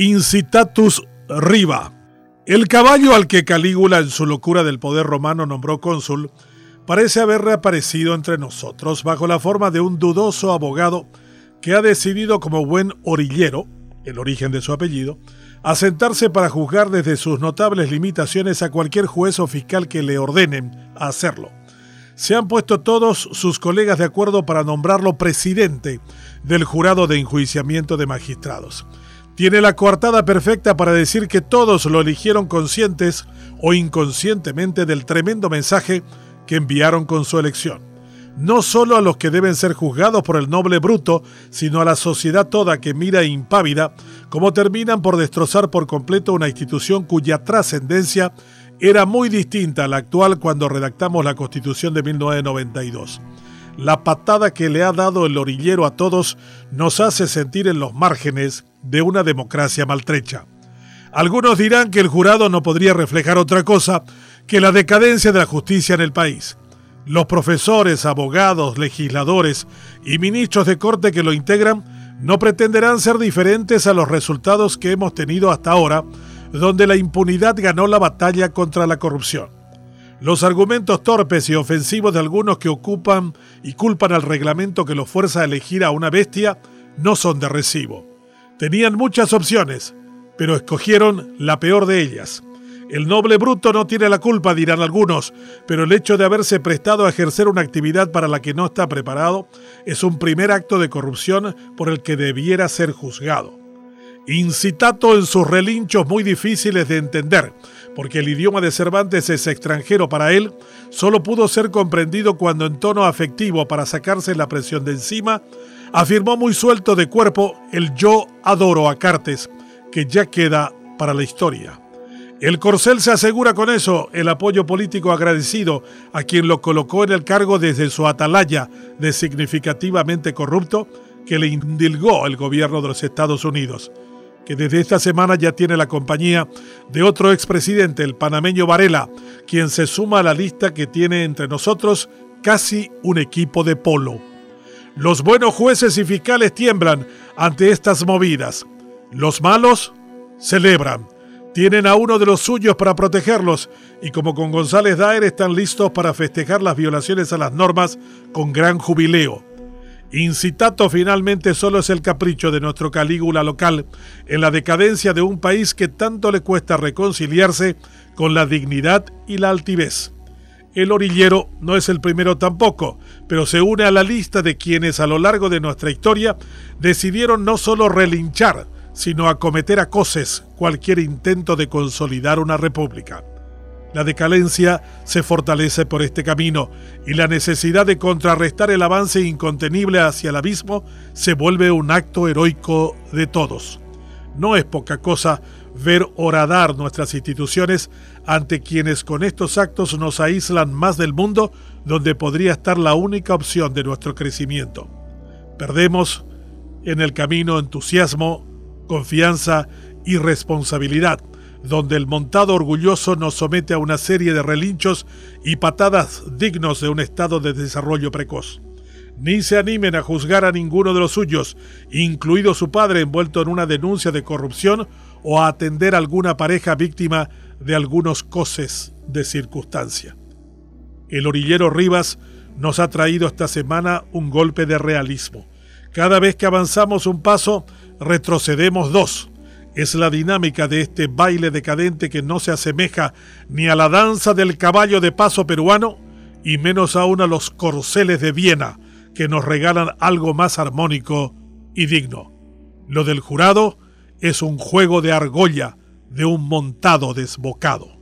Incitatus Riva. El caballo al que Calígula en su locura del poder romano nombró cónsul parece haber reaparecido entre nosotros bajo la forma de un dudoso abogado que ha decidido como buen orillero, el origen de su apellido, asentarse para juzgar desde sus notables limitaciones a cualquier juez o fiscal que le ordenen hacerlo. Se han puesto todos sus colegas de acuerdo para nombrarlo presidente del jurado de enjuiciamiento de magistrados. Tiene la coartada perfecta para decir que todos lo eligieron conscientes o inconscientemente del tremendo mensaje que enviaron con su elección. No solo a los que deben ser juzgados por el noble bruto, sino a la sociedad toda que mira impávida cómo terminan por destrozar por completo una institución cuya trascendencia era muy distinta a la actual cuando redactamos la Constitución de 1992. La patada que le ha dado el orillero a todos nos hace sentir en los márgenes de una democracia maltrecha. Algunos dirán que el jurado no podría reflejar otra cosa que la decadencia de la justicia en el país. Los profesores, abogados, legisladores y ministros de corte que lo integran no pretenderán ser diferentes a los resultados que hemos tenido hasta ahora, donde la impunidad ganó la batalla contra la corrupción. Los argumentos torpes y ofensivos de algunos que ocupan y culpan al reglamento que los fuerza a elegir a una bestia no son de recibo. Tenían muchas opciones, pero escogieron la peor de ellas. El noble bruto no tiene la culpa, dirán algunos, pero el hecho de haberse prestado a ejercer una actividad para la que no está preparado es un primer acto de corrupción por el que debiera ser juzgado. Incitato en sus relinchos muy difíciles de entender, porque el idioma de Cervantes es extranjero para él, solo pudo ser comprendido cuando en tono afectivo para sacarse la presión de encima, afirmó muy suelto de cuerpo el yo adoro a Cartes, que ya queda para la historia. El corcel se asegura con eso el apoyo político agradecido a quien lo colocó en el cargo desde su atalaya de significativamente corrupto que le indilgó el gobierno de los Estados Unidos, que desde esta semana ya tiene la compañía de otro expresidente, el panameño Varela, quien se suma a la lista que tiene entre nosotros casi un equipo de polo. Los buenos jueces y fiscales tiemblan ante estas movidas. Los malos celebran. Tienen a uno de los suyos para protegerlos y como con González Daer están listos para festejar las violaciones a las normas con gran jubileo. Incitato finalmente solo es el capricho de nuestro Calígula local en la decadencia de un país que tanto le cuesta reconciliarse con la dignidad y la altivez. El orillero no es el primero tampoco, pero se une a la lista de quienes a lo largo de nuestra historia decidieron no solo relinchar, sino acometer a coces cualquier intento de consolidar una república. La decadencia se fortalece por este camino y la necesidad de contrarrestar el avance incontenible hacia el abismo se vuelve un acto heroico de todos. No es poca cosa ver horadar nuestras instituciones ante quienes con estos actos nos aíslan más del mundo donde podría estar la única opción de nuestro crecimiento. Perdemos en el camino entusiasmo, confianza y responsabilidad, donde el montado orgulloso nos somete a una serie de relinchos y patadas dignos de un estado de desarrollo precoz ni se animen a juzgar a ninguno de los suyos, incluido su padre envuelto en una denuncia de corrupción o a atender a alguna pareja víctima de algunos coces de circunstancia. El orillero Rivas nos ha traído esta semana un golpe de realismo. Cada vez que avanzamos un paso, retrocedemos dos. Es la dinámica de este baile decadente que no se asemeja ni a la danza del caballo de paso peruano, y menos aún a los corceles de Viena, que nos regalan algo más armónico y digno. Lo del jurado es un juego de argolla de un montado desbocado.